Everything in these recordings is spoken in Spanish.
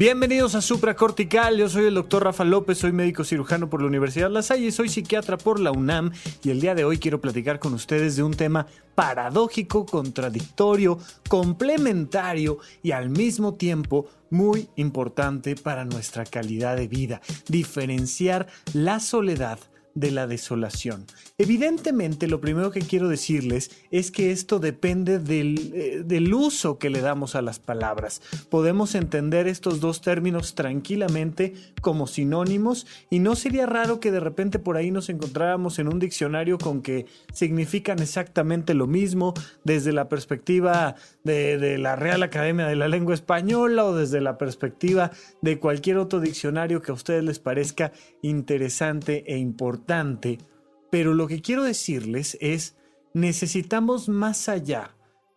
Bienvenidos a Supracortical, yo soy el doctor Rafa López, soy médico cirujano por la Universidad La Salle, soy psiquiatra por la UNAM. Y el día de hoy quiero platicar con ustedes de un tema paradójico, contradictorio, complementario y al mismo tiempo muy importante para nuestra calidad de vida, diferenciar la soledad de la desolación. Evidentemente, lo primero que quiero decirles es que esto depende del, eh, del, uso que le damos a las palabras. Podemos entender estos dos términos tranquilamente como sinónimos y no sería raro que de repente por ahí nos encontráramos en un diccionario con que significan exactamente lo mismo desde la perspectiva de, de la Real Academia de la Lengua Española o desde la perspectiva de cualquier otro diccionario que a ustedes les parezca interesante e importante pero lo que quiero decirles es, necesitamos más allá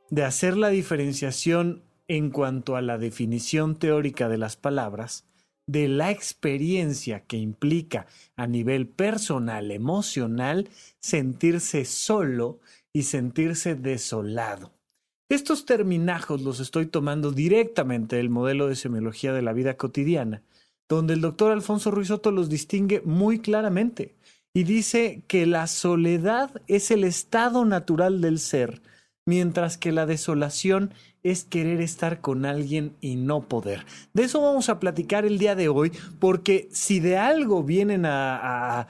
de hacer la diferenciación en cuanto a la definición teórica de las palabras, de la experiencia que implica a nivel personal, emocional, sentirse solo y sentirse desolado. Estos terminajos los estoy tomando directamente del modelo de semiología de la vida cotidiana, donde el doctor Alfonso Ruizotto los distingue muy claramente y dice que la soledad es el estado natural del ser, mientras que la desolación es querer estar con alguien y no poder. De eso vamos a platicar el día de hoy, porque si de algo vienen a,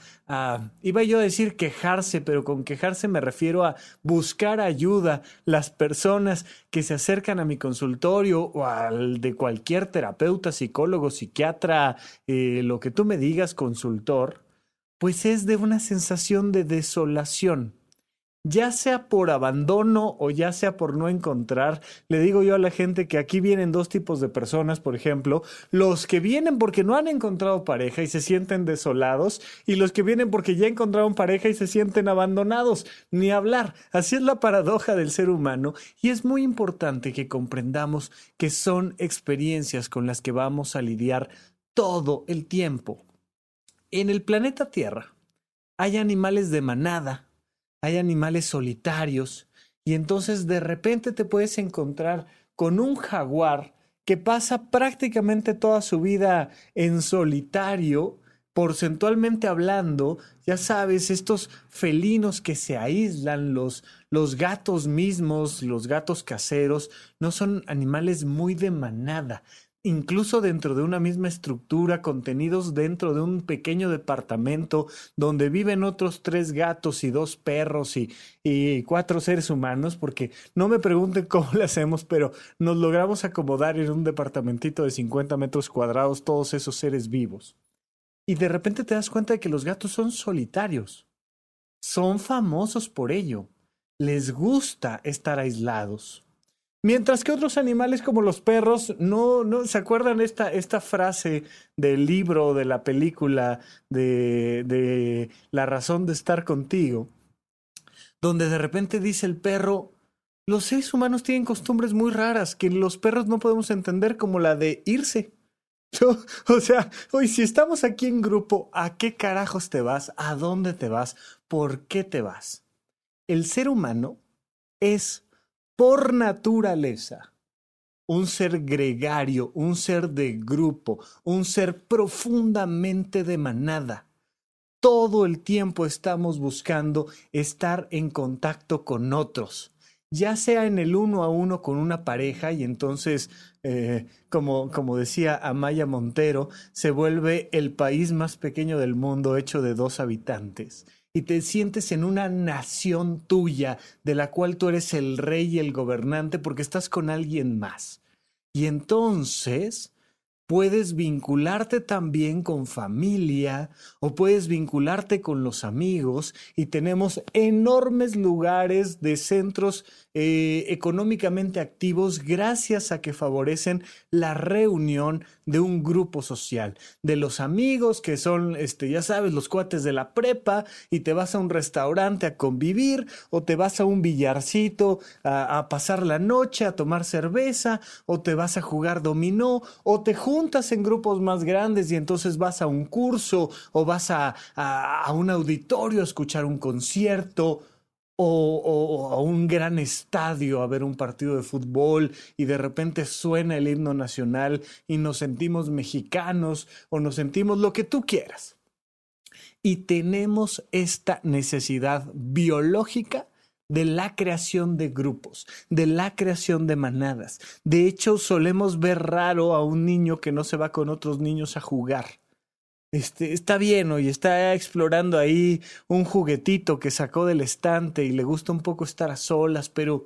iba yo a decir quejarse, pero con quejarse me refiero a buscar ayuda las personas que se acercan a mi consultorio o al de cualquier terapeuta, psicólogo, psiquiatra, eh, lo que tú me digas, consultor, pues es de una sensación de desolación, ya sea por abandono o ya sea por no encontrar. Le digo yo a la gente que aquí vienen dos tipos de personas, por ejemplo, los que vienen porque no han encontrado pareja y se sienten desolados y los que vienen porque ya encontraron pareja y se sienten abandonados, ni hablar. Así es la paradoja del ser humano y es muy importante que comprendamos que son experiencias con las que vamos a lidiar todo el tiempo. En el planeta Tierra hay animales de manada, hay animales solitarios, y entonces de repente te puedes encontrar con un jaguar que pasa prácticamente toda su vida en solitario, porcentualmente hablando, ya sabes, estos felinos que se aíslan, los, los gatos mismos, los gatos caseros, no son animales muy de manada, incluso dentro de una misma estructura, contenidos dentro de un pequeño departamento donde viven otros tres gatos y dos perros y, cuatro seres humanos, porque no me pregunten cómo lo hacemos, pero nos logramos acomodar en un departamentito de 50 metros cuadrados todos esos seres vivos. Y de repente te das cuenta de que los gatos son solitarios. Son famosos por ello. Les gusta estar aislados. Mientras que otros animales como los perros no, no se acuerdan esta, esta frase del libro, de la película, de, de La razón de estar contigo, donde de repente dice el perro, los seres humanos tienen costumbres muy raras que los perros no podemos entender como la de irse. o sea, hoy si estamos aquí en grupo, ¿a qué carajos te vas? ¿A dónde te vas? ¿Por qué te vas? El ser humano es por naturaleza un ser gregario, un ser de grupo, un ser profundamente de manada. Todo el tiempo estamos buscando estar en contacto con otros, ya sea en el uno a uno con una pareja y entonces, eh, como, como decía Amaya Montero, se vuelve el país más pequeño del mundo hecho de dos habitantes y te sientes en una nación tuya de la cual tú eres el rey y el gobernante porque estás con alguien más. Y entonces puedes vincularte también con familia o puedes vincularte con los amigos y tenemos enormes lugares de centros eh, económicamente activos gracias a que favorecen la reunión de un grupo social, de los amigos que son, este, ya sabes, los cuates de la prepa y te vas a un restaurante a convivir o te vas a un billarcito a, pasar la noche, a tomar cerveza o te vas a jugar dominó o te juntas en grupos más grandes y entonces vas a un curso o vas a, a un auditorio a escuchar un concierto o, a un gran estadio a ver un partido de fútbol y de repente suena el himno nacional y nos sentimos mexicanos o nos sentimos lo que tú quieras. Y tenemos esta necesidad biológica de la creación de grupos, de la creación de manadas. De hecho, solemos ver raro a un niño que no se va con otros niños a jugar este, está bien, y está explorando ahí un juguetito que sacó del estante y le gusta un poco estar a solas, pero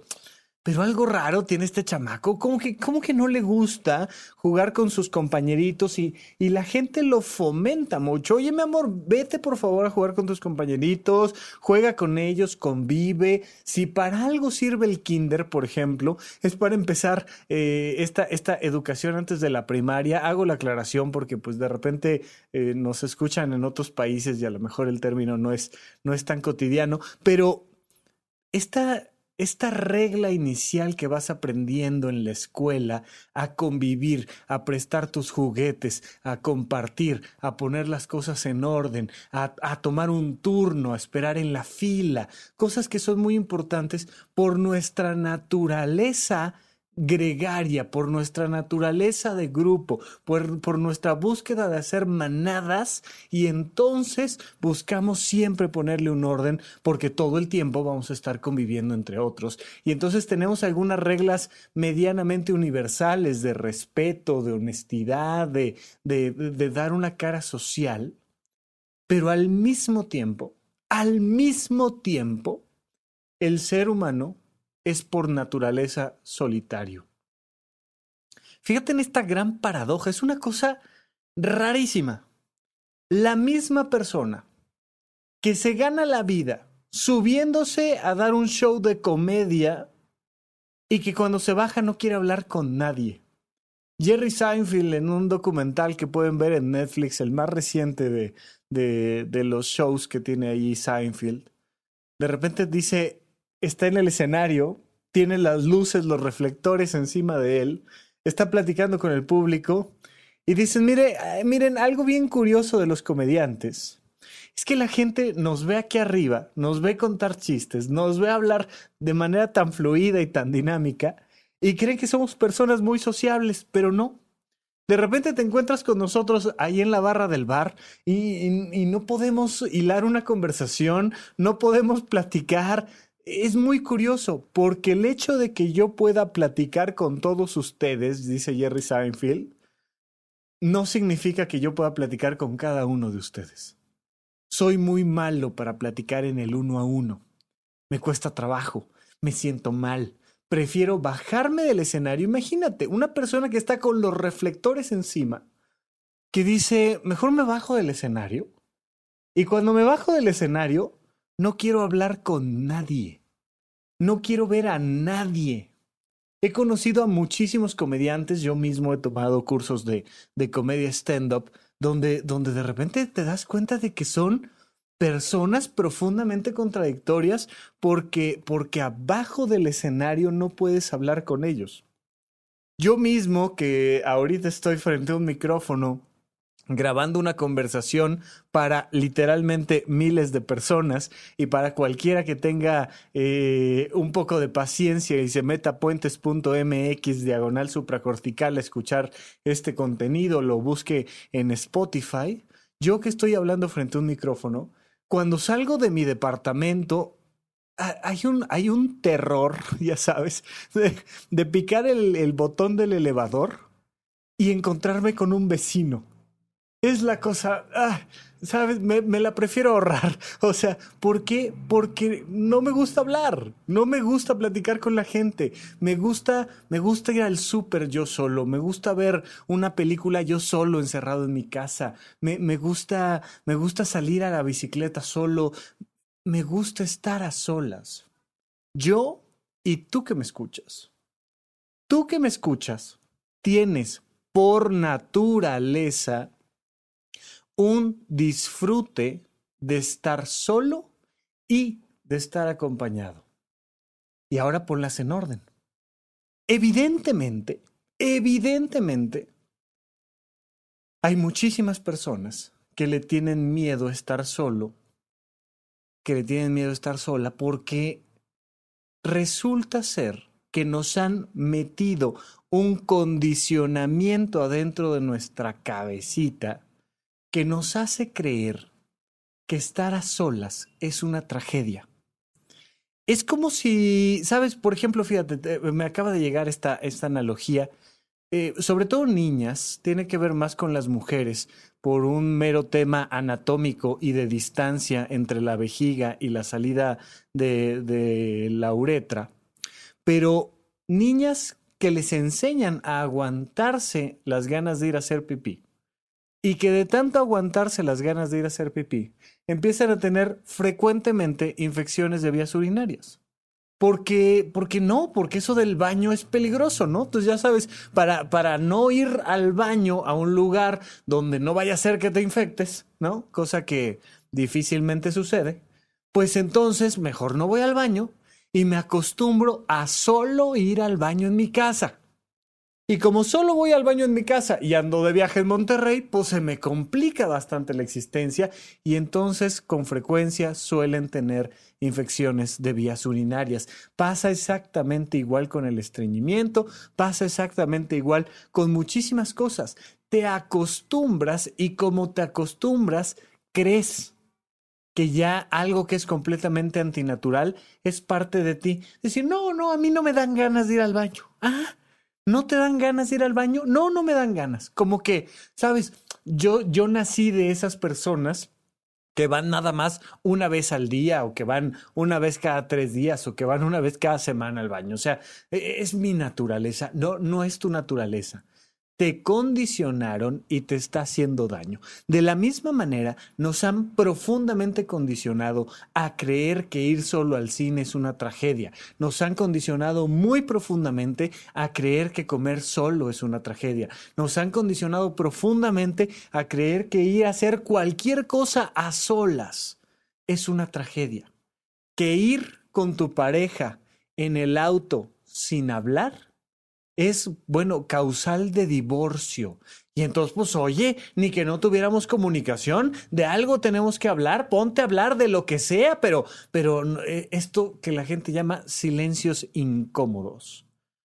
pero algo raro tiene este chamaco, como que, que no le gusta jugar con sus compañeritos y, y, la gente lo fomenta mucho. Oye, mi amor, vete por favor a jugar con tus compañeritos, juega con ellos, convive. Si para algo sirve el kinder, por ejemplo, es para empezar eh, esta, esta educación antes de la primaria. Hago la aclaración porque pues de repente eh, nos escuchan en otros países y a lo mejor el término no es, no es tan cotidiano, pero esta esta regla inicial que vas aprendiendo en la escuela a convivir, a prestar tus juguetes, a compartir, a poner las cosas en orden, a, tomar un turno, a esperar en la fila, cosas que son muy importantes por nuestra naturaleza gregaria, por nuestra naturaleza de grupo, por, por, nuestra búsqueda de hacer manadas y entonces buscamos siempre ponerle un orden porque todo el tiempo vamos a estar conviviendo entre otros. Y entonces tenemos algunas reglas medianamente universales de respeto, de honestidad, de, de, de dar una cara social, pero al mismo tiempo, al mismo tiempo, el ser humano es por naturaleza solitario. Fíjate en esta gran paradoja, es una cosa rarísima. La misma persona que se gana la vida subiéndose a dar un show de comedia y que cuando se baja no quiere hablar con nadie. Jerry Seinfeld en un documental que pueden ver en Netflix, el más reciente de, de, los shows que tiene ahí Seinfeld, de repente dice, está en el escenario, tiene las luces, los reflectores encima de él, está platicando con el público y dicen, mire, eh, miren, algo bien curioso de los comediantes. Es que la gente nos ve aquí arriba, nos ve contar chistes, nos ve hablar de manera tan fluida y tan dinámica y creen que somos personas muy sociables, pero no. De repente te encuentras con nosotros ahí en la barra del bar y, y, y no podemos hilar una conversación, no podemos platicar, es muy curioso porque el hecho de que yo pueda platicar con todos ustedes, dice Jerry Seinfeld, no significa que yo pueda platicar con cada uno de ustedes. Soy muy malo para platicar en el uno a uno. Me cuesta trabajo, me siento mal. Prefiero bajarme del escenario. Imagínate, una persona que está con los reflectores encima, que dice, mejor me bajo del escenario. Y cuando me bajo del escenario, no quiero hablar con nadie. No quiero ver a nadie. He conocido a muchísimos comediantes, yo mismo he tomado cursos de, de comedia stand-up, donde, donde de repente te das cuenta de que son personas profundamente contradictorias porque, porque abajo del escenario no puedes hablar con ellos. Yo mismo, que ahorita estoy frente a un micrófono grabando una conversación para literalmente miles de personas y para cualquiera que tenga eh, un poco de paciencia y se meta puentes.mx diagonal supracortical a escuchar este contenido, lo busque en Spotify. Yo que estoy hablando frente a un micrófono, cuando salgo de mi departamento hay un, hay un terror, ya sabes, de, picar el botón del elevador y encontrarme con un vecino es la cosa, ah, ¿sabes? Me, la prefiero ahorrar. O sea, ¿por qué? Porque no me gusta hablar, no me gusta platicar con la gente, me gusta, me gusta ir al súper yo solo, me gusta ver una película yo solo encerrado en mi casa, me, me gusta, me gusta salir a la bicicleta solo, me gusta estar a solas. Yo y tú que me escuchas. Tú que me escuchas, tienes por naturaleza un disfrute de estar solo y de estar acompañado. Y ahora ponlas en orden. Evidentemente, evidentemente, hay muchísimas personas que le tienen miedo a estar solo, que le tienen miedo a estar sola, porque resulta ser que nos han metido un condicionamiento adentro de nuestra cabecita que nos hace creer que estar a solas es una tragedia. Es como si, sabes, por ejemplo, fíjate, me acaba de llegar esta, esta analogía, eh, sobre todo niñas, tiene que ver más con las mujeres por un mero tema anatómico y de distancia entre la vejiga y la salida de, de la uretra, pero niñas que les enseñan a aguantarse las ganas de ir a hacer pipí y que de tanto aguantarse las ganas de ir a hacer pipí, empiezan a tener frecuentemente infecciones de vías urinarias. Porque, porque no, porque eso del baño es peligroso, ¿no? Entonces ya sabes, para, para no ir al baño a un lugar donde no vaya a ser que te infectes, ¿no? Cosa que difícilmente sucede, pues entonces mejor no voy al baño y me acostumbro a solo ir al baño en mi casa. Y como solo voy al baño en mi casa y ando de viaje en Monterrey, pues se me complica bastante la existencia y entonces con frecuencia suelen tener infecciones de vías urinarias. Pasa exactamente igual con el estreñimiento, pasa exactamente igual con muchísimas cosas. Te acostumbras y como te acostumbras, crees que ya algo que es completamente antinatural es parte de ti. Decir, no, no, a mí no me dan ganas de ir al baño. Ah, ¿No te dan ganas de ir al baño? No, no me dan ganas. Como que, sabes, yo, yo nací de esas personas que van nada más una vez al día o que van una vez cada tres días o que van una vez cada semana al baño. O sea, e, es mi naturaleza, no, no es tu naturaleza te condicionaron y te está haciendo daño. De la misma manera, nos han profundamente condicionado a creer que ir solo al cine es una tragedia. Nos han condicionado muy profundamente a creer que comer solo es una tragedia. Nos han condicionado profundamente a creer que ir a hacer cualquier cosa a solas es una tragedia. Que ir con tu pareja en el auto sin hablar es, bueno, causal de divorcio. Y entonces, pues, oye, ni que no tuviéramos comunicación, de algo tenemos que hablar, ponte a hablar de lo que sea, pero, pero eh, esto que la gente llama silencios incómodos.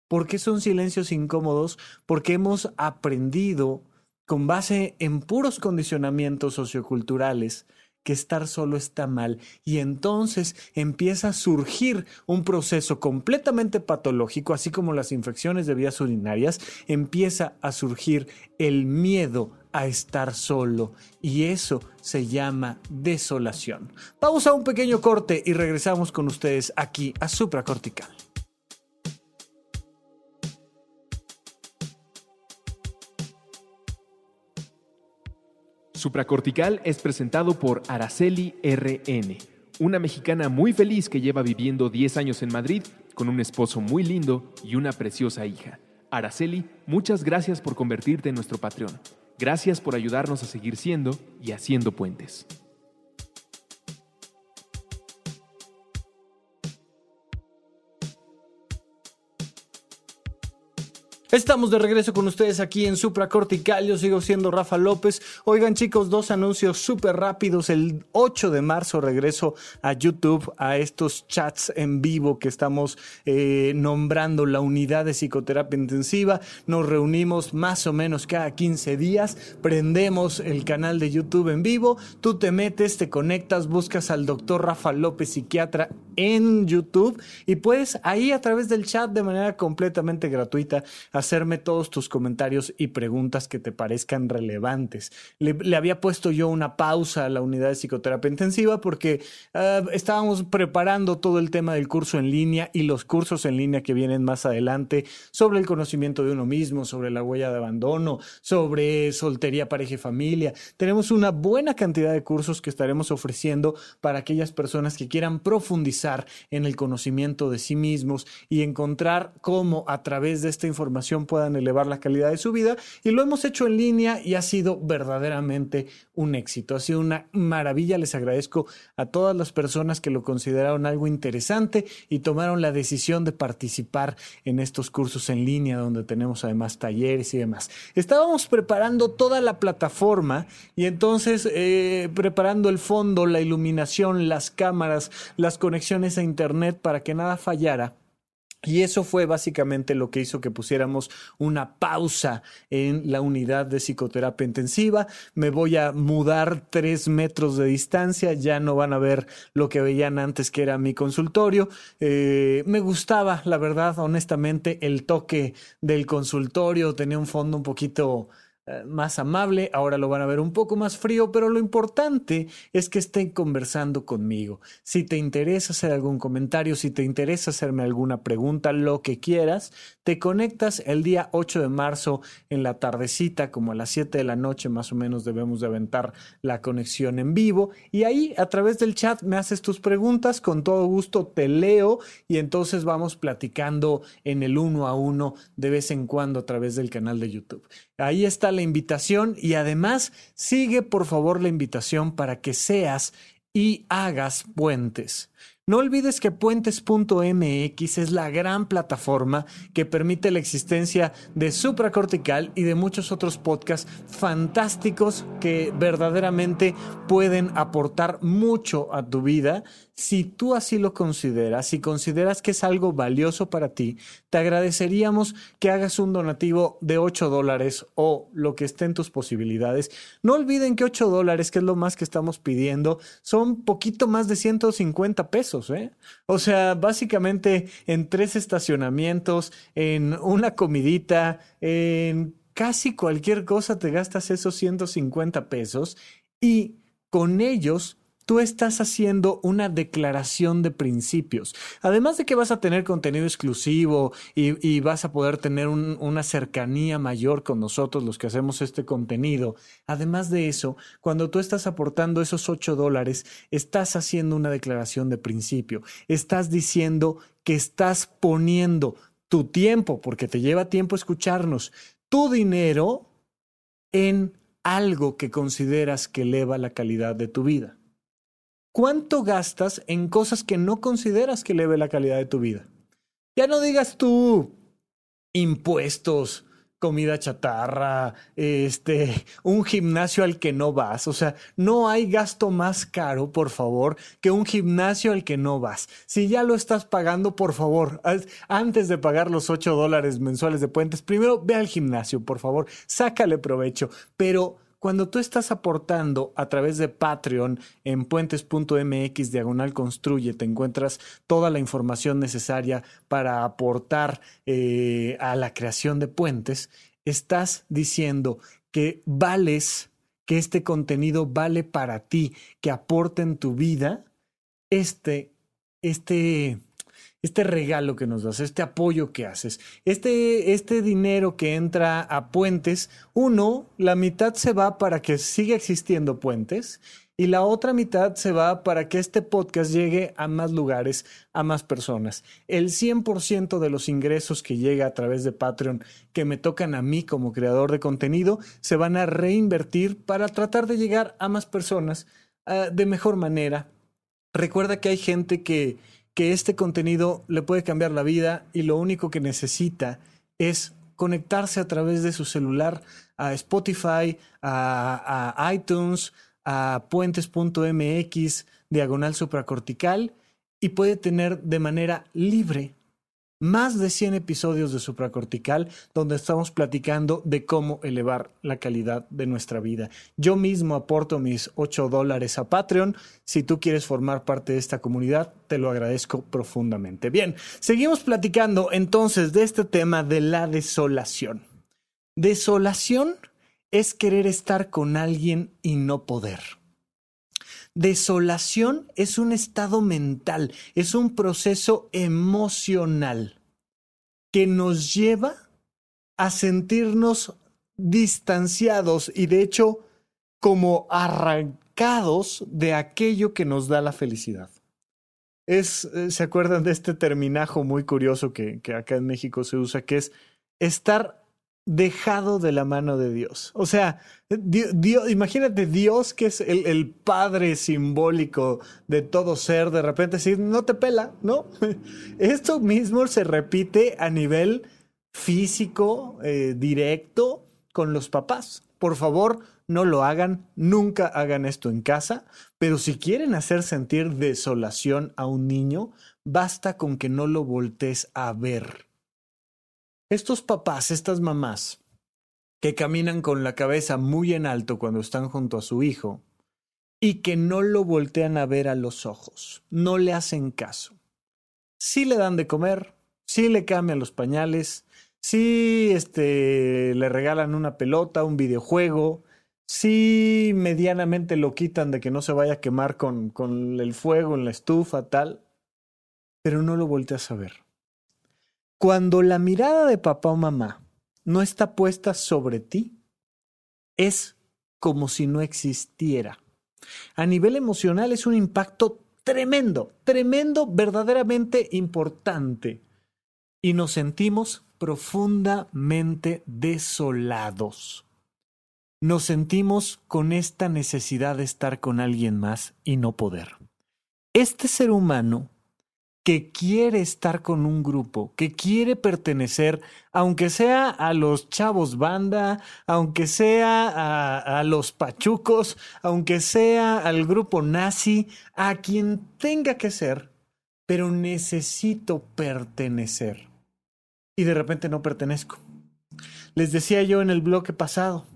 ¿Por qué son silencios incómodos? Porque hemos aprendido con base en puros condicionamientos socioculturales que estar solo está mal y entonces empieza a surgir un proceso completamente patológico, así como las infecciones de vías urinarias, empieza a surgir el miedo a estar solo y eso se llama desolación. Pausa un pequeño corte y regresamos con ustedes aquí a Supracortical. Supracortical es presentado por Araceli RN, una mexicana muy feliz que lleva viviendo 10 años en Madrid con un esposo muy lindo y una preciosa hija. Araceli, muchas gracias por convertirte en nuestro Patreon. Gracias por ayudarnos a seguir siendo y haciendo puentes. Estamos de regreso con ustedes aquí en Supra Cortical. Yo sigo siendo Rafa López. Oigan, chicos, dos anuncios súper rápidos. El 8 de marzo regreso a YouTube a estos chats en vivo que estamos eh, nombrando la unidad de psicoterapia intensiva. Nos reunimos más o menos cada 15 días. Prendemos el canal de YouTube en vivo. Tú te metes, te conectas, buscas al doctor Rafa López, psiquiatra en YouTube y puedes ahí a través del chat de manera completamente gratuita hacerme todos tus comentarios y preguntas que te parezcan relevantes. Le, había puesto yo una pausa a la unidad de psicoterapia intensiva porque ah, estábamos preparando todo el tema del curso en línea y los cursos en línea que vienen más adelante sobre el conocimiento de uno mismo, sobre la huella de abandono, sobre soltería, pareja y familia. Tenemos una buena cantidad de cursos que estaremos ofreciendo para aquellas personas que quieran profundizar en el conocimiento de sí mismos y encontrar cómo a través de esta información puedan elevar la calidad de su vida y lo hemos hecho en línea y ha sido verdaderamente un éxito. Ha sido una maravilla. Les agradezco a todas las personas que lo consideraron algo interesante y tomaron la decisión de participar en estos cursos en línea donde tenemos además talleres y demás. Estábamos preparando toda la plataforma y entonces eh, preparando el fondo, la iluminación, las cámaras, las conexiones a internet para que nada fallara. Y eso fue básicamente lo que hizo que pusiéramos una pausa en la unidad de psicoterapia intensiva. Me voy a mudar tres metros de distancia, ya no van a ver lo que veían antes que era mi consultorio. Eh, me gustaba, la verdad, honestamente, el toque del consultorio, tenía un fondo un poquito más amable, ahora lo van a ver un poco más frío, pero lo importante es que estén conversando conmigo. Si te interesa hacer algún comentario, si te interesa hacerme alguna pregunta, lo que quieras, te conectas el día 8 de marzo en la tardecita, como a las 7 de la noche más o menos debemos de aventar la conexión en vivo y ahí a través del chat me haces tus preguntas, con todo gusto te leo y entonces vamos platicando en el uno a uno de vez en cuando a través del canal de YouTube. Ahí está la invitación y además sigue por favor la invitación para que seas y hagas puentes. No olvides que puentes.mx es la gran plataforma que permite la existencia de Supracortical y de muchos otros podcasts fantásticos que verdaderamente pueden aportar mucho a tu vida si tú así lo consideras, si consideras que es algo valioso para ti, te agradeceríamos que hagas un donativo de 8 dólares o lo que esté en tus posibilidades. No olviden que 8 dólares, que es lo más que estamos pidiendo, son poquito más de 150 pesos. ¿eh? O sea, básicamente en tres estacionamientos, en una comidita, en casi cualquier cosa te gastas esos 150 pesos y con ellos tú estás haciendo una declaración de principios. Además de que vas a tener contenido exclusivo y, vas a poder tener una cercanía mayor con nosotros los que hacemos este contenido, además de eso, cuando tú estás aportando esos 8 dólares, estás haciendo una declaración de principio. Estás diciendo que estás poniendo tu tiempo, porque te lleva tiempo escucharnos, tu dinero en algo que consideras que eleva la calidad de tu vida. ¿Cuánto gastas en cosas que no consideras que eleve la calidad de tu vida? Ya no digas tú impuestos, comida chatarra, este, un gimnasio al que no vas. O sea, no hay gasto más caro, por favor, que un gimnasio al que no vas. Si ya lo estás pagando, por favor, antes de pagar los 8 dólares mensuales de puentes, primero ve al gimnasio, por favor, sácale provecho. Pero cuando tú estás aportando a través de Patreon en puentes.mx diagonal construye, te encuentras toda la información necesaria para aportar eh, a la creación de puentes, estás diciendo que vales, que este contenido vale para ti, que aporta en tu vida este, este, este regalo que nos das, este apoyo que haces, este, este dinero que entra a puentes, uno, la mitad se va para que siga existiendo puentes y la otra mitad se va para que este podcast llegue a más lugares, a más personas. El 100% de los ingresos que llega a través de Patreon que me tocan a mí como creador de contenido se van a reinvertir para tratar de llegar a más personas uh, de mejor manera. Recuerda que hay gente que que este contenido le puede cambiar la vida y lo único que necesita es conectarse a través de su celular a Spotify, a, iTunes, a puentes.mx, diagonal supracortical, y puede tener de manera libre más de 100 episodios de Supracortical donde estamos platicando de cómo elevar la calidad de nuestra vida. Yo mismo aporto mis 8 dólares a Patreon. Si tú quieres formar parte de esta comunidad, te lo agradezco profundamente. Bien, seguimos platicando entonces de este tema de la desolación. Desolación es querer estar con alguien y no poder. Desolación es un estado mental, es un proceso emocional que nos lleva a sentirnos distanciados y de hecho como arrancados de aquello que nos da la felicidad. Es, eh, ¿Se acuerdan de este terminajo muy curioso que, que acá en México se usa, que es estar dejado de la mano de Dios. O sea, Dios, imagínate Dios que es el, padre simbólico de todo ser, de repente decir, no te pela, ¿no? Esto mismo se repite a nivel físico, eh, directo, con los papás. Por favor, no lo hagan, nunca hagan esto en casa, pero si quieren hacer sentir desolación a un niño, basta con que no lo voltees a ver. Estos papás, estas mamás, que caminan con la cabeza muy en alto cuando están junto a su hijo y que no lo voltean a ver a los ojos, no le hacen caso. Sí le dan de comer, sí le cambian los pañales, sí este, le regalan una pelota, un videojuego, sí medianamente lo quitan de que no se vaya a quemar con, con el fuego en la estufa, tal, pero no lo volteas a ver. Cuando la mirada de papá o mamá no está puesta sobre ti, es como si no existiera. A nivel emocional es un impacto tremendo, tremendo, verdaderamente importante. Y nos sentimos profundamente desolados. Nos sentimos con esta necesidad de estar con alguien más y no poder. Este ser humano que quiere estar con un grupo, que quiere pertenecer, aunque sea a los chavos banda, aunque sea a, los pachucos, aunque sea al grupo nazi, a quien tenga que ser, pero necesito pertenecer. Y de repente no pertenezco. Les decía yo en el bloque pasado,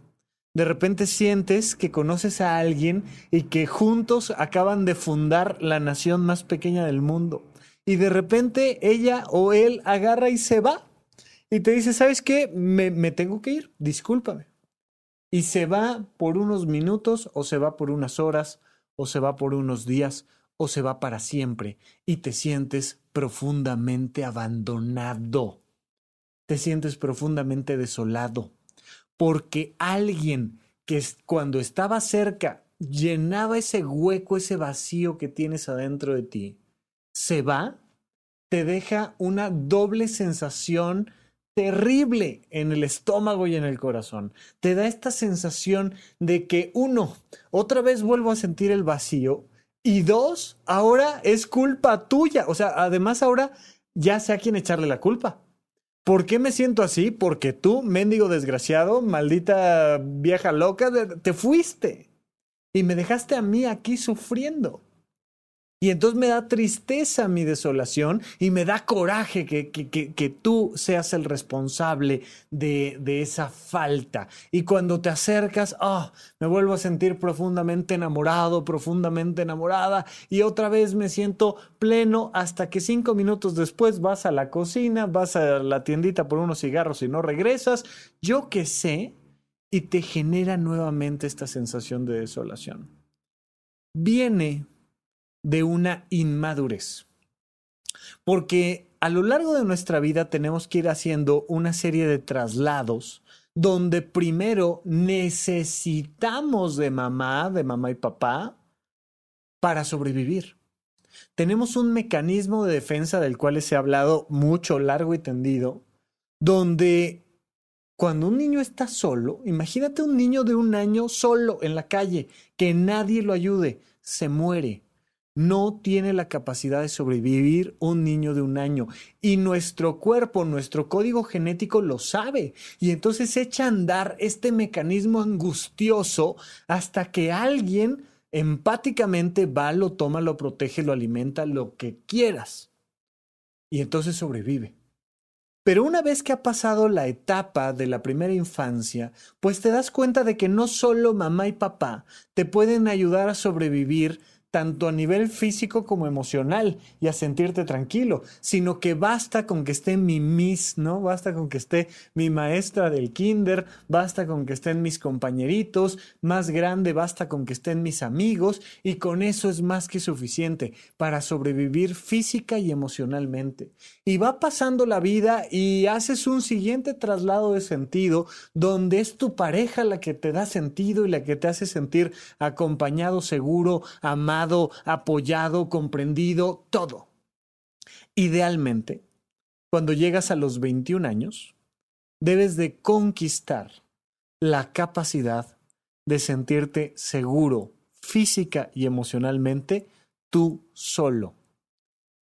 de repente sientes que conoces a alguien y que juntos acaban de fundar la nación más pequeña del mundo y de repente ella o él agarra y se va y te dice, ¿sabes qué? Me, tengo que ir, discúlpame. Y se va por unos minutos o se va por unas horas o se va por unos días o se va para siempre y te sientes profundamente abandonado. Te sientes profundamente desolado porque alguien que cuando estaba cerca llenaba ese hueco, ese vacío que tienes adentro de ti, se va, te deja una doble sensación terrible en el estómago y en el corazón. Te da esta sensación de que uno, otra vez vuelvo a sentir el vacío y dos, ahora es culpa tuya. O sea, además ahora ya sé a quién echarle la culpa. ¿Por qué me siento así? Porque tú, mendigo desgraciado, maldita vieja loca, te fuiste y me dejaste a mí aquí sufriendo. Y entonces me da tristeza mi desolación y me da coraje que, que, que, tú seas el responsable de, de, esa falta. Y cuando te acercas, oh, me vuelvo a sentir profundamente enamorado, profundamente enamorada. Y otra vez me siento pleno hasta que cinco minutos después vas a la cocina, vas a la tiendita por unos cigarros y no regresas. Yo qué sé. Y te genera nuevamente esta sensación de desolación. Viene de una inmadurez. Porque a lo largo de nuestra vida tenemos que ir haciendo una serie de traslados donde primero necesitamos de mamá, de mamá y papá, para sobrevivir. Tenemos un mecanismo de defensa del cual se ha hablado mucho, largo y tendido, donde cuando un niño está solo, imagínate un niño de un año solo en la calle, que nadie lo ayude, se muere no tiene la capacidad de sobrevivir un niño de un año. Y nuestro cuerpo, nuestro código genético lo sabe. Y entonces echa a andar este mecanismo angustioso hasta que alguien empáticamente va, lo toma, lo protege, lo alimenta, lo que quieras. Y entonces sobrevive. Pero una vez que ha pasado la etapa de la primera infancia, pues te das cuenta de que no solo mamá y papá te pueden ayudar a sobrevivir tanto a nivel físico como emocional y a sentirte tranquilo, sino que basta con que esté mi miss, ¿no? Basta con que esté mi maestra del kinder, basta con que estén mis compañeritos, más grande basta con que estén mis amigos y con eso es más que suficiente para sobrevivir física y emocionalmente. Y va pasando la vida y haces un siguiente traslado de sentido donde es tu pareja la que te da sentido y la que te hace sentir acompañado, seguro, amado, apoyado, comprendido, todo. Idealmente, cuando llegas a los 21 años, debes de conquistar la capacidad de sentirte seguro física y emocionalmente tú solo.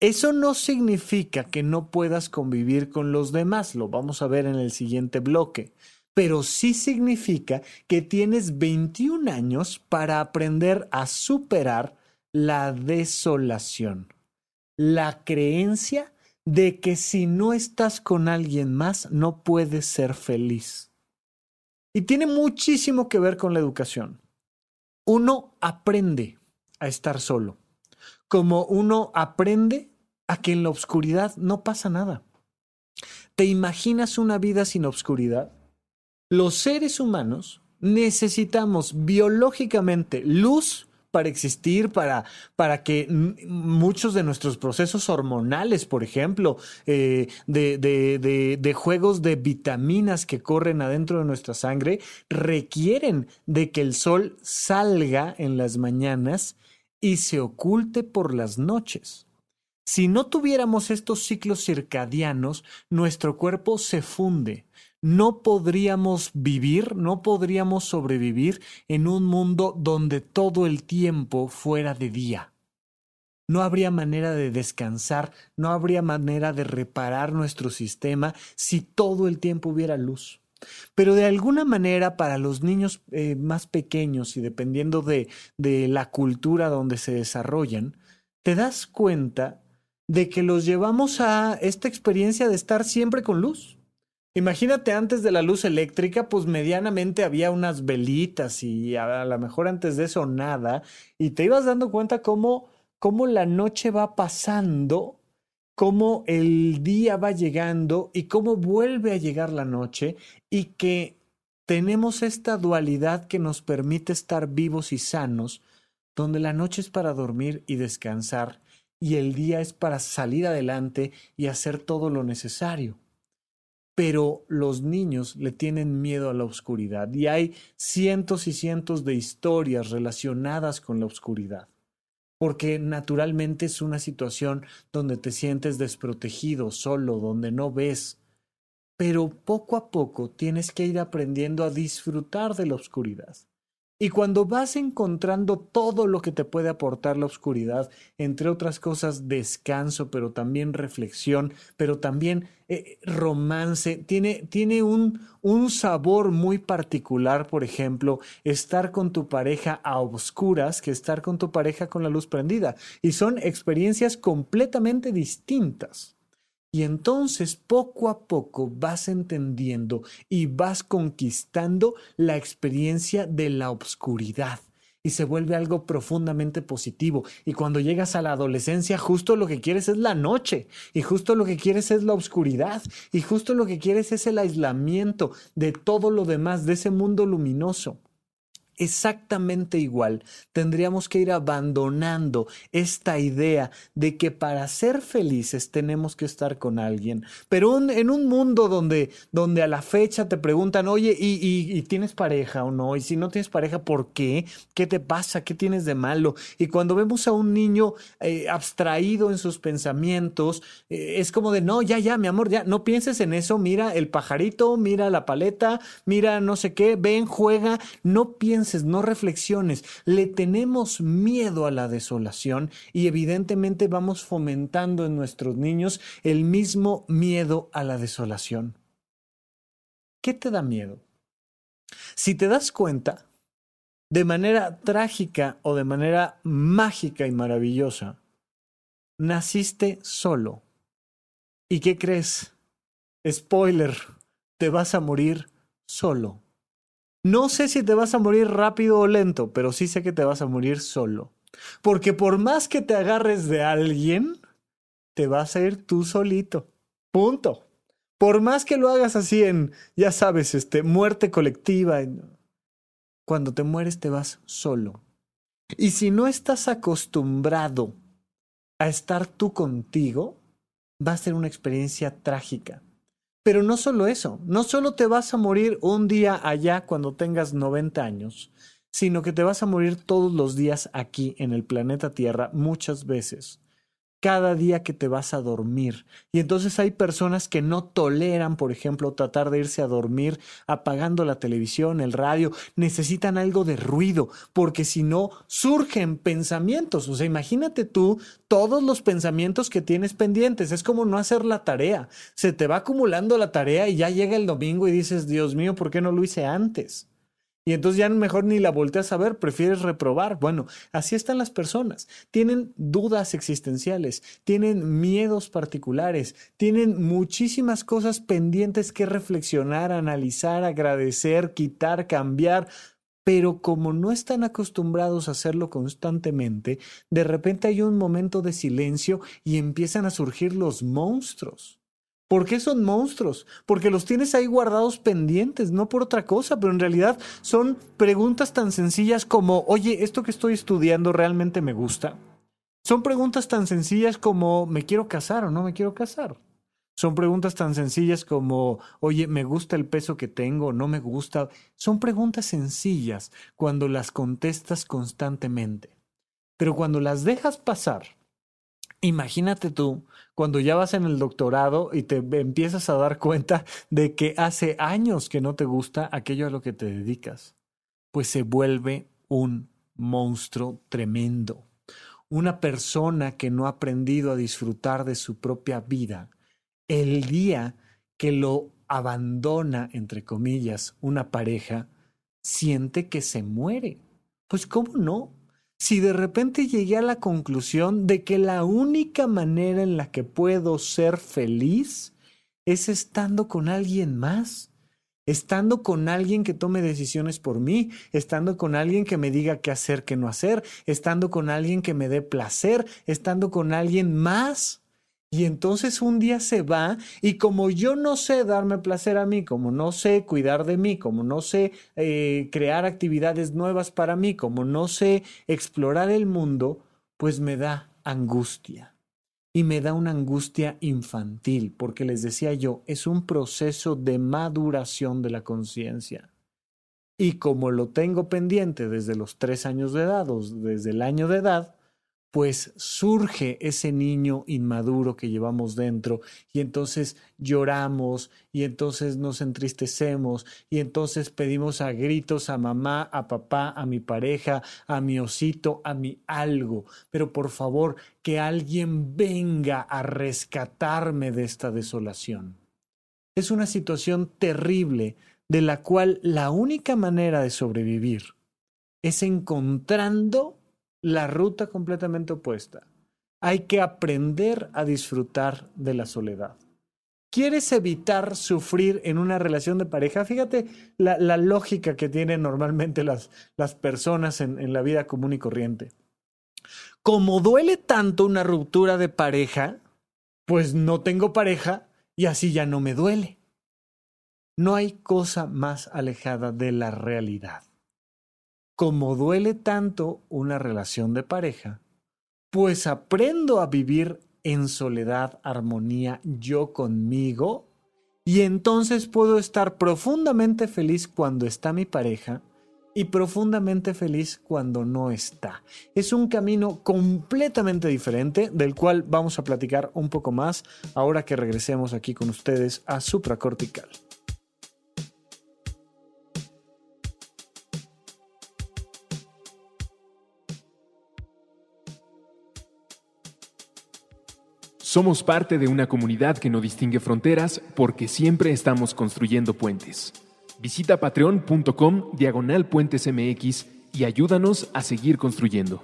Eso no significa que no puedas convivir con los demás, lo vamos a ver en el siguiente bloque, pero sí significa que tienes 21 años para aprender a superar la desolación, la creencia de que si no estás con alguien más no puedes ser feliz. Y tiene muchísimo que ver con la educación. Uno aprende a estar solo, como uno aprende a que en la oscuridad no pasa nada. ¿Te imaginas una vida sin oscuridad? Los seres humanos necesitamos biológicamente luz para existir, para, para que muchos de nuestros procesos hormonales, por ejemplo, eh, de, de, de, juegos de vitaminas que corren adentro de nuestra sangre, requieren de que el sol salga en las mañanas y se oculte por las noches. Si no tuviéramos estos ciclos circadianos, nuestro cuerpo se funde, no podríamos vivir, no podríamos sobrevivir en un mundo donde todo el tiempo fuera de día. No habría manera de descansar, no habría manera de reparar nuestro sistema si todo el tiempo hubiera luz. Pero de alguna manera para los niños eh, más pequeños y dependiendo de, de la cultura donde se desarrollan, te das cuenta de que los llevamos a esta experiencia de estar siempre con luz. Imagínate antes de la luz eléctrica, pues medianamente había unas velitas y a lo mejor antes de eso nada, y te ibas dando cuenta cómo, cómo la noche va pasando, cómo el día va llegando y cómo vuelve a llegar la noche y que tenemos esta dualidad que nos permite estar vivos y sanos, donde la noche es para dormir y descansar y el día es para salir adelante y hacer todo lo necesario pero los niños le tienen miedo a la oscuridad y hay cientos y cientos de historias relacionadas con la oscuridad, porque naturalmente es una situación donde te sientes desprotegido, solo, donde no ves, pero poco a poco tienes que ir aprendiendo a disfrutar de la oscuridad. Y cuando vas encontrando todo lo que te puede aportar la oscuridad, entre otras cosas descanso, pero también reflexión, pero también eh, romance, tiene, tiene un, un sabor muy particular, por ejemplo, estar con tu pareja a oscuras que estar con tu pareja con la luz prendida. Y son experiencias completamente distintas. Y entonces poco a poco vas entendiendo y vas conquistando la experiencia de la obscuridad. Y se vuelve algo profundamente positivo. Y cuando llegas a la adolescencia, justo lo que quieres es la noche, y justo lo que quieres es la oscuridad, y justo lo que quieres es el aislamiento de todo lo demás, de ese mundo luminoso exactamente igual, tendríamos que ir abandonando esta idea de que para ser felices tenemos que estar con alguien. Pero en un mundo donde, donde a la fecha te preguntan, oye, ¿y, tienes pareja o no? Y si no tienes pareja, ¿por qué? ¿Qué te pasa? ¿Qué tienes de malo? Y cuando vemos a un niño eh, abstraído en sus pensamientos, eh, es como de, no, ya, ya, mi amor, ya, no pienses en eso, mira el pajarito, mira la paleta, mira no sé qué, ven, juega, no pienses no reflexiones. Le tenemos miedo a la desolación y evidentemente vamos fomentando en nuestros niños el mismo miedo a la desolación. ¿Qué te da miedo? Si te das cuenta, de manera trágica o de manera mágica y maravillosa, naciste solo. ¿Y qué crees? Spoiler, te vas a morir solo. No sé si te vas a morir rápido o lento, pero sí sé que te vas a morir solo. Porque por más que te agarres de alguien, te vas a ir tú solito. Punto. Por más que lo hagas así en, ya sabes, este, muerte colectiva. Cuando te mueres te vas solo. Y si no estás acostumbrado a estar tú contigo, va a ser una experiencia trágica. Pero no solo eso, no solo te vas a morir un día allá cuando tengas 90 años, sino que te vas a morir todos los días aquí en el planeta Tierra muchas veces. Cada día que te vas a dormir. Y entonces hay personas que no toleran, por ejemplo, tratar de irse a dormir apagando la televisión, el radio, necesitan algo de ruido, porque si no, surgen pensamientos. O sea, imagínate tú todos los pensamientos que tienes pendientes. Es como no hacer la tarea. Se te va acumulando la tarea y ya llega el domingo y dices, Dios mío, ¿por qué no lo hice antes? Y entonces ya mejor ni la volteas a ver, prefieres reprobar. Bueno, así están las personas. Tienen dudas existenciales, tienen miedos particulares, tienen muchísimas cosas pendientes que reflexionar, analizar, agradecer, quitar, cambiar. Pero como no están acostumbrados a hacerlo constantemente, de repente hay un momento de silencio y empiezan a surgir los monstruos. ¿Por qué son monstruos? Porque los tienes ahí guardados pendientes, no por otra cosa, pero en realidad son preguntas tan sencillas como, oye, ¿esto que estoy estudiando realmente me gusta? Son preguntas tan sencillas como, ¿me quiero casar o no me quiero casar? Son preguntas tan sencillas como, oye, ¿me gusta el peso que tengo o no me gusta? Son preguntas sencillas cuando las contestas constantemente. Pero cuando las dejas pasar, Imagínate tú cuando ya vas en el doctorado y te empiezas a dar cuenta de que hace años que no te gusta aquello a lo que te dedicas, pues se vuelve un monstruo tremendo. Una persona que no ha aprendido a disfrutar de su propia vida, el día que lo abandona, entre comillas, una pareja, siente que se muere. Pues ¿cómo no? Si de repente llegué a la conclusión de que la única manera en la que puedo ser feliz es estando con alguien más, estando con alguien que tome decisiones por mí, estando con alguien que me diga qué hacer, qué no hacer, estando con alguien que me dé placer, estando con alguien más. Y entonces un día se va y como yo no sé darme placer a mí, como no sé cuidar de mí, como no sé eh, crear actividades nuevas para mí, como no sé explorar el mundo, pues me da angustia. Y me da una angustia infantil, porque les decía yo, es un proceso de maduración de la conciencia. Y como lo tengo pendiente desde los tres años de edad o desde el año de edad, pues surge ese niño inmaduro que llevamos dentro y entonces lloramos y entonces nos entristecemos y entonces pedimos a gritos a mamá, a papá, a mi pareja, a mi osito, a mi algo. Pero por favor, que alguien venga a rescatarme de esta desolación. Es una situación terrible de la cual la única manera de sobrevivir es encontrando la ruta completamente opuesta. Hay que aprender a disfrutar de la soledad. ¿Quieres evitar sufrir en una relación de pareja? Fíjate la, lógica que tienen normalmente las, las personas en, en la vida común y corriente. Como duele tanto una ruptura de pareja, pues no tengo pareja y así ya no me duele. No hay cosa más alejada de la realidad como duele tanto una relación de pareja, pues aprendo a vivir en soledad, armonía yo conmigo, y entonces puedo estar profundamente feliz cuando está mi pareja y profundamente feliz cuando no está. Es un camino completamente diferente del cual vamos a platicar un poco más ahora que regresemos aquí con ustedes a supracortical. Somos parte de una comunidad que no distingue fronteras porque siempre estamos construyendo puentes. Visita patreon.com diagonal puentes MX y ayúdanos a seguir construyendo.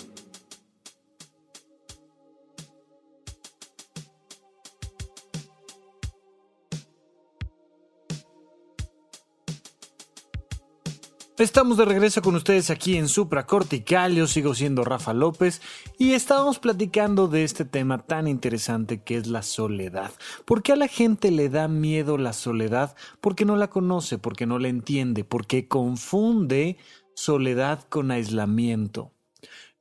Estamos de regreso con ustedes aquí en Supra Cortical. Yo sigo siendo Rafa López y estábamos platicando de este tema tan interesante que es la soledad. ¿Por qué a la gente le da miedo la soledad? Porque no la conoce, porque no la entiende, porque confunde soledad con aislamiento.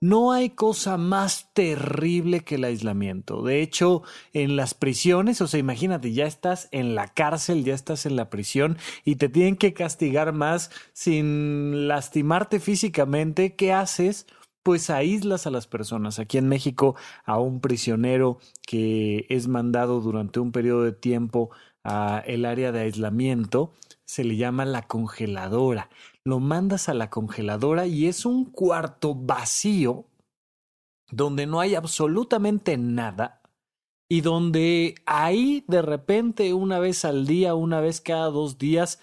No hay cosa más terrible que el aislamiento. De hecho, en las prisiones, o sea, imagínate, ya estás en la cárcel, ya estás en la prisión y te tienen que castigar más sin lastimarte físicamente. ¿Qué haces? pues aíslas a las personas. Aquí en México, a un prisionero que es mandado durante un periodo de tiempo a el área de aislamiento, se le llama la congeladora. Lo mandas a la congeladora y es un cuarto vacío donde no hay absolutamente nada y donde ahí de repente una vez al día, una vez cada dos días,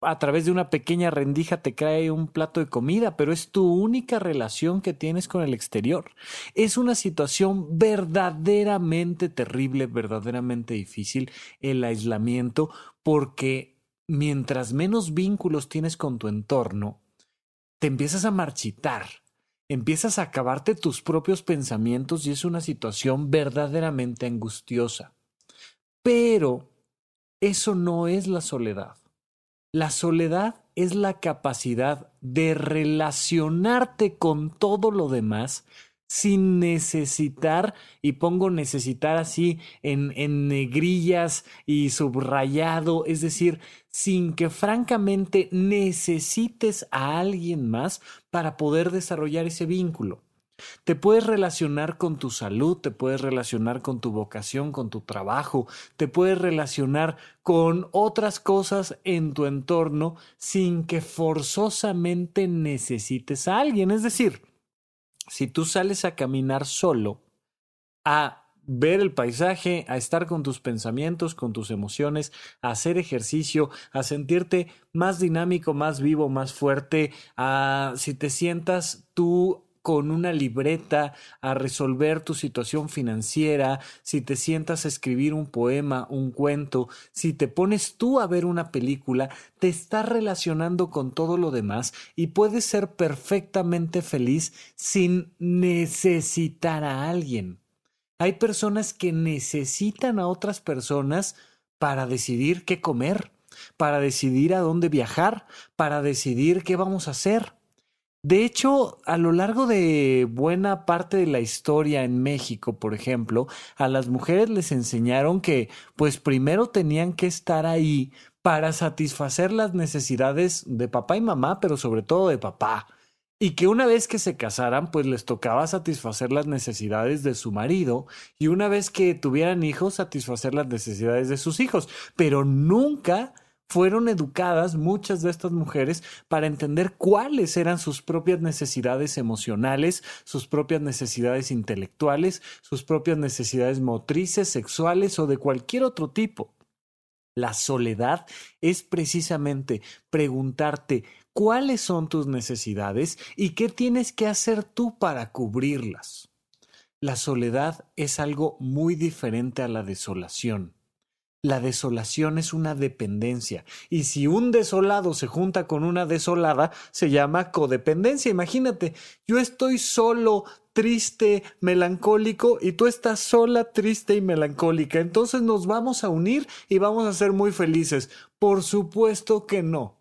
a través de una pequeña rendija te cae un plato de comida, pero es tu única relación que tienes con el exterior. Es una situación verdaderamente terrible, verdaderamente difícil el aislamiento, porque mientras menos vínculos tienes con tu entorno, te empiezas a marchitar, empiezas a acabarte tus propios pensamientos y es una situación verdaderamente angustiosa. Pero eso no es la soledad. La soledad es la capacidad de relacionarte con todo lo demás sin necesitar, y pongo necesitar así en, en negrillas y subrayado, es decir, sin que francamente necesites a alguien más para poder desarrollar ese vínculo. Te puedes relacionar con tu salud, te puedes relacionar con tu vocación, con tu trabajo, te puedes relacionar con otras cosas en tu entorno sin que forzosamente necesites a alguien. Es decir, si tú sales a caminar solo, a ver el paisaje, a estar con tus pensamientos, con tus emociones, a hacer ejercicio, a sentirte más dinámico, más vivo, más fuerte, a si te sientas tú con una libreta a resolver tu situación financiera, si te sientas a escribir un poema, un cuento, si te pones tú a ver una película, te estás relacionando con todo lo demás y puedes ser perfectamente feliz sin necesitar a alguien. Hay personas que necesitan a otras personas para decidir qué comer, para decidir a dónde viajar, para decidir qué vamos a hacer. De hecho, a lo largo de buena parte de la historia en México, por ejemplo, a las mujeres les enseñaron que, pues primero tenían que estar ahí para satisfacer las necesidades de papá y mamá, pero sobre todo de papá. Y que una vez que se casaran, pues les tocaba satisfacer las necesidades de su marido y una vez que tuvieran hijos, satisfacer las necesidades de sus hijos, pero nunca fueron educadas muchas de estas mujeres para entender cuáles eran sus propias necesidades emocionales, sus propias necesidades intelectuales, sus propias necesidades motrices, sexuales o de cualquier otro tipo. La soledad es precisamente preguntarte cuáles son tus necesidades y qué tienes que hacer tú para cubrirlas. La soledad es algo muy diferente a la desolación. La desolación es una dependencia. Y si un desolado se junta con una desolada, se llama codependencia. Imagínate, yo estoy solo, triste, melancólico, y tú estás sola, triste y melancólica. Entonces nos vamos a unir y vamos a ser muy felices. Por supuesto que no.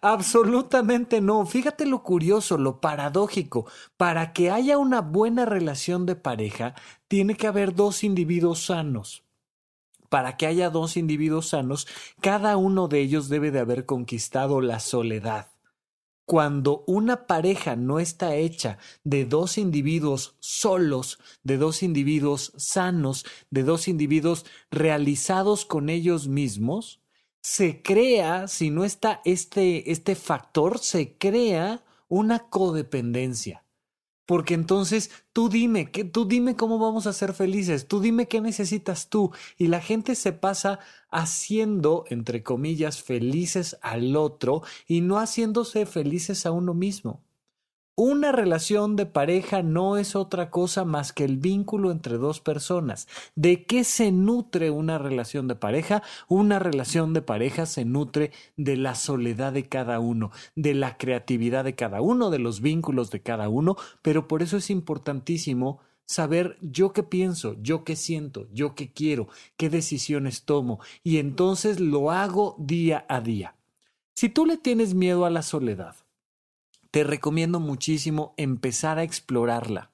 Absolutamente no. Fíjate lo curioso, lo paradójico. Para que haya una buena relación de pareja, tiene que haber dos individuos sanos para que haya dos individuos sanos, cada uno de ellos debe de haber conquistado la soledad. Cuando una pareja no está hecha de dos individuos solos, de dos individuos sanos, de dos individuos realizados con ellos mismos, se crea, si no está este, este factor, se crea una codependencia. Porque entonces tú dime, que, tú dime cómo vamos a ser felices, tú dime qué necesitas tú. Y la gente se pasa haciendo, entre comillas, felices al otro y no haciéndose felices a uno mismo. Una relación de pareja no es otra cosa más que el vínculo entre dos personas. ¿De qué se nutre una relación de pareja? Una relación de pareja se nutre de la soledad de cada uno, de la creatividad de cada uno, de los vínculos de cada uno, pero por eso es importantísimo saber yo qué pienso, yo qué siento, yo qué quiero, qué decisiones tomo, y entonces lo hago día a día. Si tú le tienes miedo a la soledad, te recomiendo muchísimo empezar a explorarla.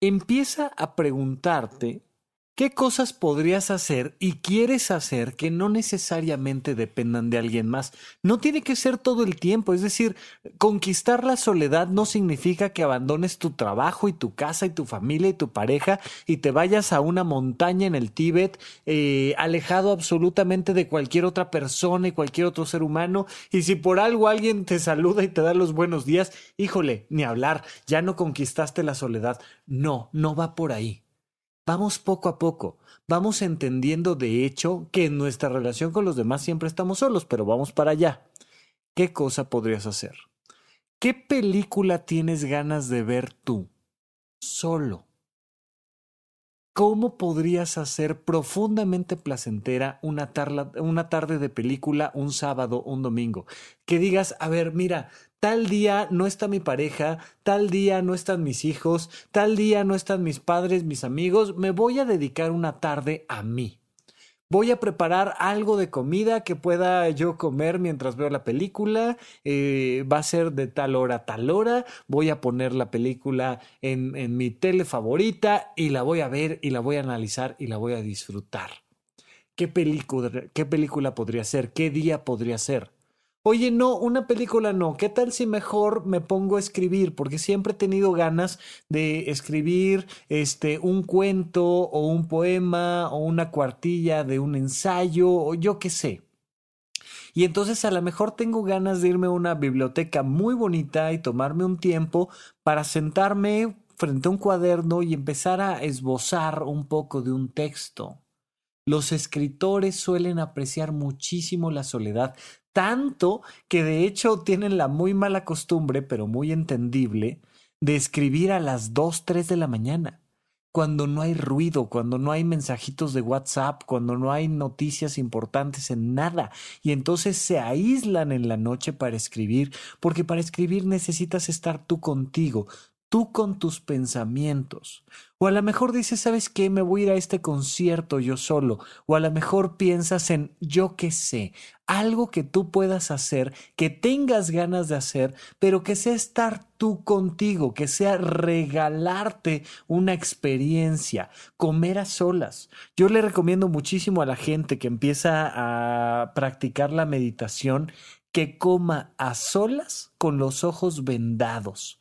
Empieza a preguntarte ¿Qué cosas podrías hacer y quieres hacer que no necesariamente dependan de alguien más? No tiene que ser todo el tiempo, es decir, conquistar la soledad no significa que abandones tu trabajo y tu casa y tu familia y tu pareja y te vayas a una montaña en el Tíbet, eh, alejado absolutamente de cualquier otra persona y cualquier otro ser humano. Y si por algo alguien te saluda y te da los buenos días, híjole, ni hablar, ya no conquistaste la soledad. No, no va por ahí. Vamos poco a poco, vamos entendiendo de hecho que en nuestra relación con los demás siempre estamos solos, pero vamos para allá. ¿Qué cosa podrías hacer? ¿Qué película tienes ganas de ver tú? Solo. ¿Cómo podrías hacer profundamente placentera una, una, tarde de película un sábado, un domingo? Que digas, a ver, mira, tal día no está mi pareja, tal día no están mis hijos, tal día no están mis padres, mis amigos, me voy a dedicar una tarde a mí. Voy a preparar algo de comida que pueda yo comer mientras veo la película. Eh, va a ser de tal hora a tal hora. Voy a poner la película en, en mi tele favorita y la voy a ver y la voy a analizar y la voy a disfrutar. ¿Qué película, qué película podría ser? ¿Qué día podría ser? Oye, no, una película no. ¿Qué tal si mejor me pongo a escribir? Porque siempre he tenido ganas de escribir este un cuento o un poema o una cuartilla de un ensayo o yo qué sé. Y entonces a lo mejor tengo ganas de irme a una biblioteca muy bonita y tomarme un tiempo para sentarme frente a un cuaderno y empezar a esbozar un poco de un texto. Los escritores suelen apreciar muchísimo la soledad, tanto que de hecho tienen la muy mala costumbre, pero muy entendible, de escribir a las 2, 3 de la mañana, cuando no hay ruido, cuando no hay mensajitos de WhatsApp, cuando no hay noticias importantes en nada, y entonces se aíslan en la noche para escribir, porque para escribir necesitas estar tú contigo, tú con tus pensamientos. O a lo mejor dices, ¿sabes qué? Me voy a ir a este concierto yo solo. O a lo mejor piensas en, yo qué sé, algo que tú puedas hacer, que tengas ganas de hacer, pero que sea estar tú contigo, que sea regalarte una experiencia, comer a solas. Yo le recomiendo muchísimo a la gente que empieza a practicar la meditación que coma a solas con los ojos vendados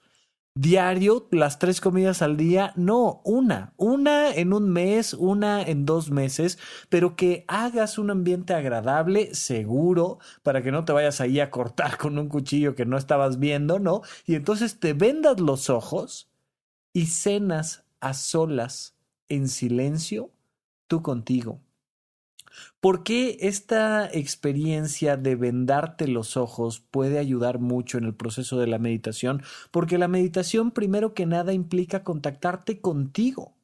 diario, las tres comidas al día, no, una, una en un mes, una en dos meses, pero que hagas un ambiente agradable, seguro, para que no te vayas ahí a cortar con un cuchillo que no estabas viendo, ¿no? Y entonces te vendas los ojos y cenas a solas, en silencio, tú contigo. ¿Por qué esta experiencia de vendarte los ojos puede ayudar mucho en el proceso de la meditación? Porque la meditación primero que nada implica contactarte contigo.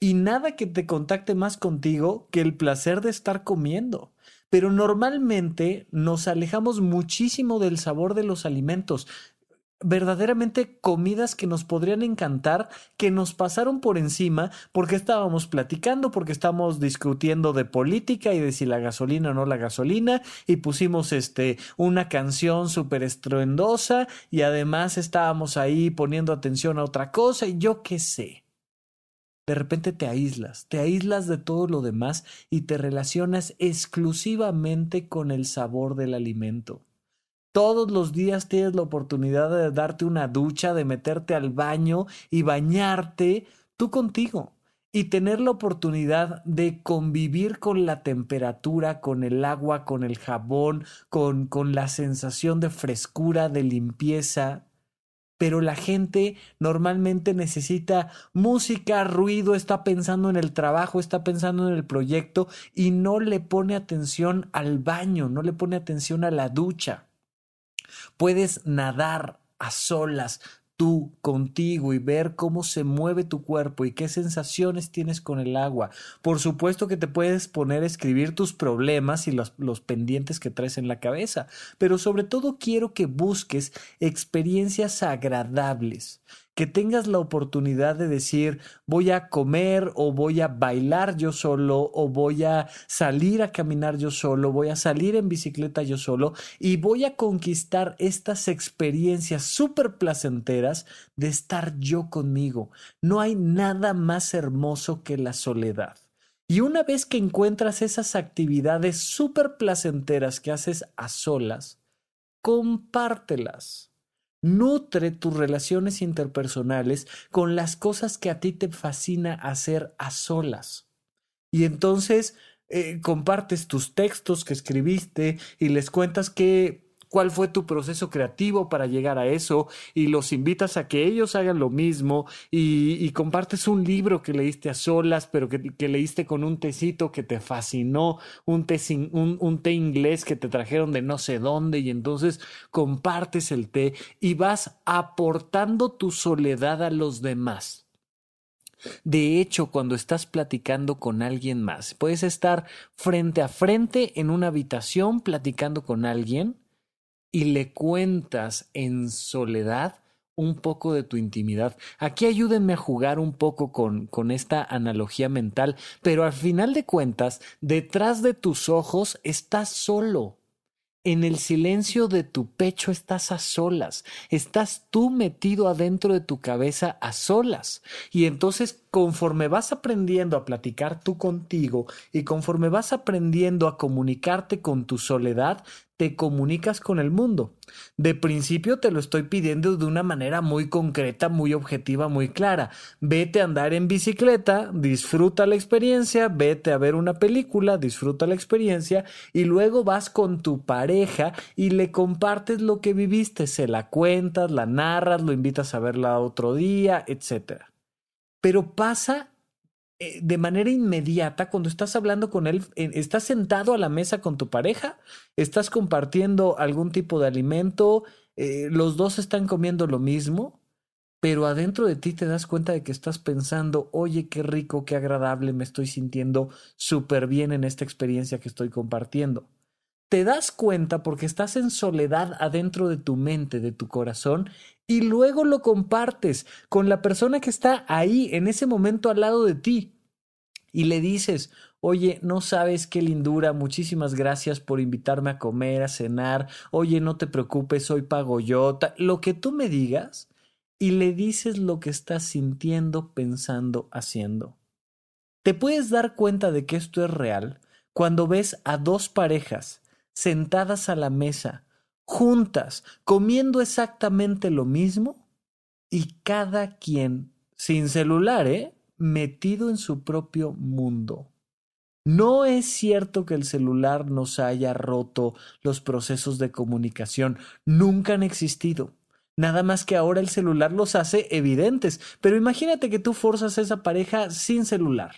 Y nada que te contacte más contigo que el placer de estar comiendo. Pero normalmente nos alejamos muchísimo del sabor de los alimentos verdaderamente comidas que nos podrían encantar, que nos pasaron por encima porque estábamos platicando, porque estábamos discutiendo de política y de si la gasolina o no la gasolina, y pusimos este una canción súper estruendosa y además estábamos ahí poniendo atención a otra cosa y yo qué sé. De repente te aíslas, te aíslas de todo lo demás y te relacionas exclusivamente con el sabor del alimento. Todos los días tienes la oportunidad de darte una ducha, de meterte al baño y bañarte tú contigo y tener la oportunidad de convivir con la temperatura, con el agua, con el jabón, con, con la sensación de frescura, de limpieza. Pero la gente normalmente necesita música, ruido, está pensando en el trabajo, está pensando en el proyecto y no le pone atención al baño, no le pone atención a la ducha. Puedes nadar a solas, tú contigo y ver cómo se mueve tu cuerpo y qué sensaciones tienes con el agua. Por supuesto que te puedes poner a escribir tus problemas y los, pendientes que traes en la cabeza, pero sobre todo quiero que busques experiencias agradables que tengas la oportunidad de decir voy a comer o voy a bailar yo solo o voy a salir a caminar yo solo, voy a salir en bicicleta yo solo y voy a conquistar estas experiencias súper placenteras de estar yo conmigo. No hay nada más hermoso que la soledad. Y una vez que encuentras esas actividades súper placenteras que haces a solas, compártelas. Nutre tus relaciones interpersonales con las cosas que a ti te fascina hacer a solas. Y entonces eh, compartes tus textos que escribiste y les cuentas que cuál fue tu proceso creativo para llegar a eso y los invitas a que ellos hagan lo mismo y, compartes un libro que leíste a solas, pero que, leíste con un tecito que te fascinó, un un, un té inglés que te trajeron de no sé dónde y entonces compartes el té y vas aportando tu soledad a los demás. De hecho, cuando estás platicando con alguien más, puedes estar frente a frente en una habitación platicando con alguien y le cuentas en soledad un poco de tu intimidad. Aquí ayúdenme a jugar un poco con, con esta analogía mental, pero al final de cuentas, detrás de tus ojos estás solo. En el silencio de tu pecho estás a solas, estás tú metido adentro de tu cabeza a solas. Y entonces conforme vas aprendiendo a platicar tú contigo y conforme vas aprendiendo a comunicarte con tu soledad, te comunicas con el mundo. De principio te lo estoy pidiendo de una manera muy concreta, muy objetiva, muy clara. Vete a andar en bicicleta, disfruta la experiencia, vete a ver una película, disfruta la experiencia y luego vas con tu pareja y le compartes lo que viviste, se la cuentas, la narras, lo invitas a verla otro día, etc. Pero pasa eh, de manera inmediata cuando estás hablando con él, estás sentado a la mesa con tu pareja, estás compartiendo algún tipo de alimento, eh, los dos están comiendo lo mismo, pero adentro de ti te das cuenta de que estás pensando, oye, qué rico, qué agradable, me estoy sintiendo súper bien en esta experiencia que estoy compartiendo. Te das cuenta porque estás en soledad adentro de tu mente, de tu corazón, y luego lo compartes con la persona que está ahí en ese momento al lado de ti. Y le dices, oye, no sabes qué lindura, muchísimas gracias por invitarme a comer, a cenar, oye, no te preocupes, hoy pago yo, lo que tú me digas, y le dices lo que estás sintiendo, pensando, haciendo. Te puedes dar cuenta de que esto es real cuando ves a dos parejas sentadas a la mesa, juntas, comiendo exactamente lo mismo y cada quien, sin celular, ¿eh? metido en su propio mundo. No es cierto que el celular nos haya roto los procesos de comunicación, nunca han existido. Nada más que ahora el celular los hace evidentes. Pero imagínate que tú forzas a esa pareja sin celular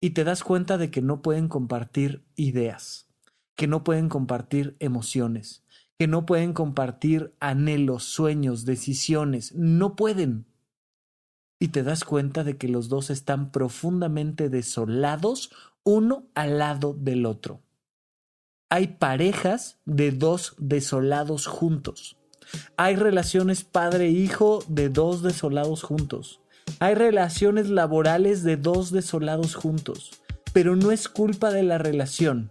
y te das cuenta de que no pueden compartir ideas, que no pueden compartir emociones, que no pueden compartir anhelos, sueños, decisiones, no pueden. Y te das cuenta de que los dos están profundamente desolados uno al lado del otro. Hay parejas de dos desolados juntos. Hay relaciones padre-hijo de dos desolados juntos. Hay relaciones laborales de dos desolados juntos. Pero no es culpa de la relación,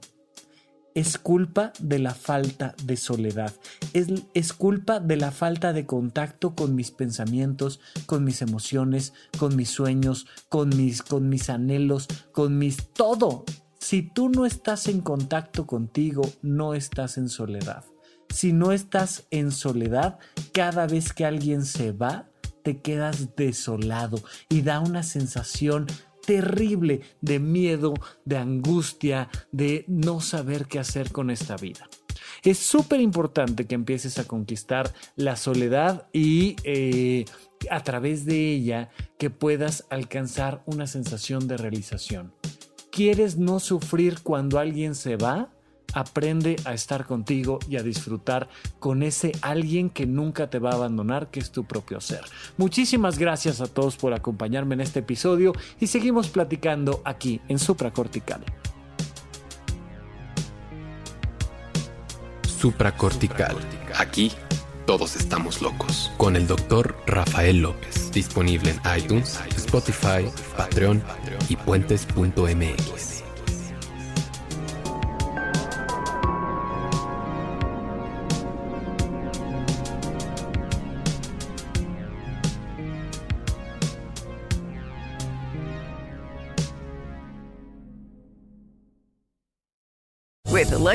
es culpa de la falta de soledad, es, es, culpa de la falta de contacto con mis pensamientos, con mis emociones, con mis sueños, con mis, con mis anhelos, con mis todo. Si tú no estás en contacto contigo, no estás en soledad. Si no estás en soledad, cada vez que alguien se va, te quedas desolado y da una sensación terrible de miedo, de angustia, de no saber qué hacer con esta vida. Es súper importante que empieces a conquistar la soledad y eh, a través de ella que puedas alcanzar una sensación de realización. ¿Quieres no sufrir cuando alguien se va? Aprende a estar contigo y a disfrutar con ese alguien que nunca te va a abandonar, que es tu propio ser. Muchísimas gracias a todos por acompañarme en este episodio y seguimos platicando aquí en Supracortical. Supracortical. Aquí todos estamos locos. Con el doctor Rafael López. Disponible en iTunes, Spotify, Patreon y puentes.mx.